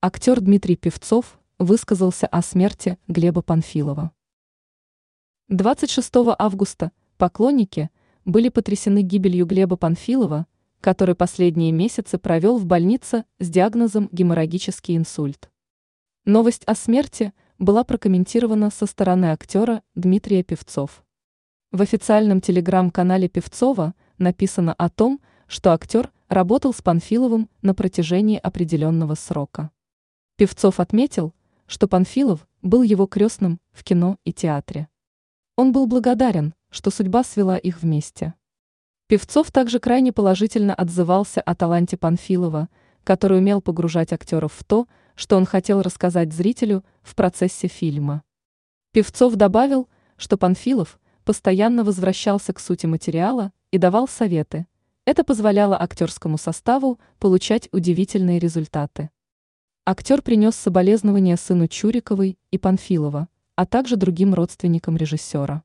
Актер Дмитрий Певцов высказался о смерти Глеба Панфилова. 26 августа поклонники были потрясены гибелью Глеба Панфилова, который последние месяцы провел в больнице с диагнозом геморрагический инсульт. Новость о смерти была прокомментирована со стороны актера Дмитрия Певцов. В официальном телеграм-канале Певцова написано о том, что актер работал с Панфиловым на протяжении определенного срока. Певцов отметил, что Панфилов был его крестным в кино и театре. Он был благодарен, что судьба свела их вместе. Певцов также крайне положительно отзывался о таланте Панфилова, который умел погружать актеров в то, что он хотел рассказать зрителю в процессе фильма. Певцов добавил, что Панфилов постоянно возвращался к сути материала и давал советы – это позволяло актерскому составу получать удивительные результаты. Актер принес соболезнования сыну Чуриковой и Панфилова, а также другим родственникам режиссера.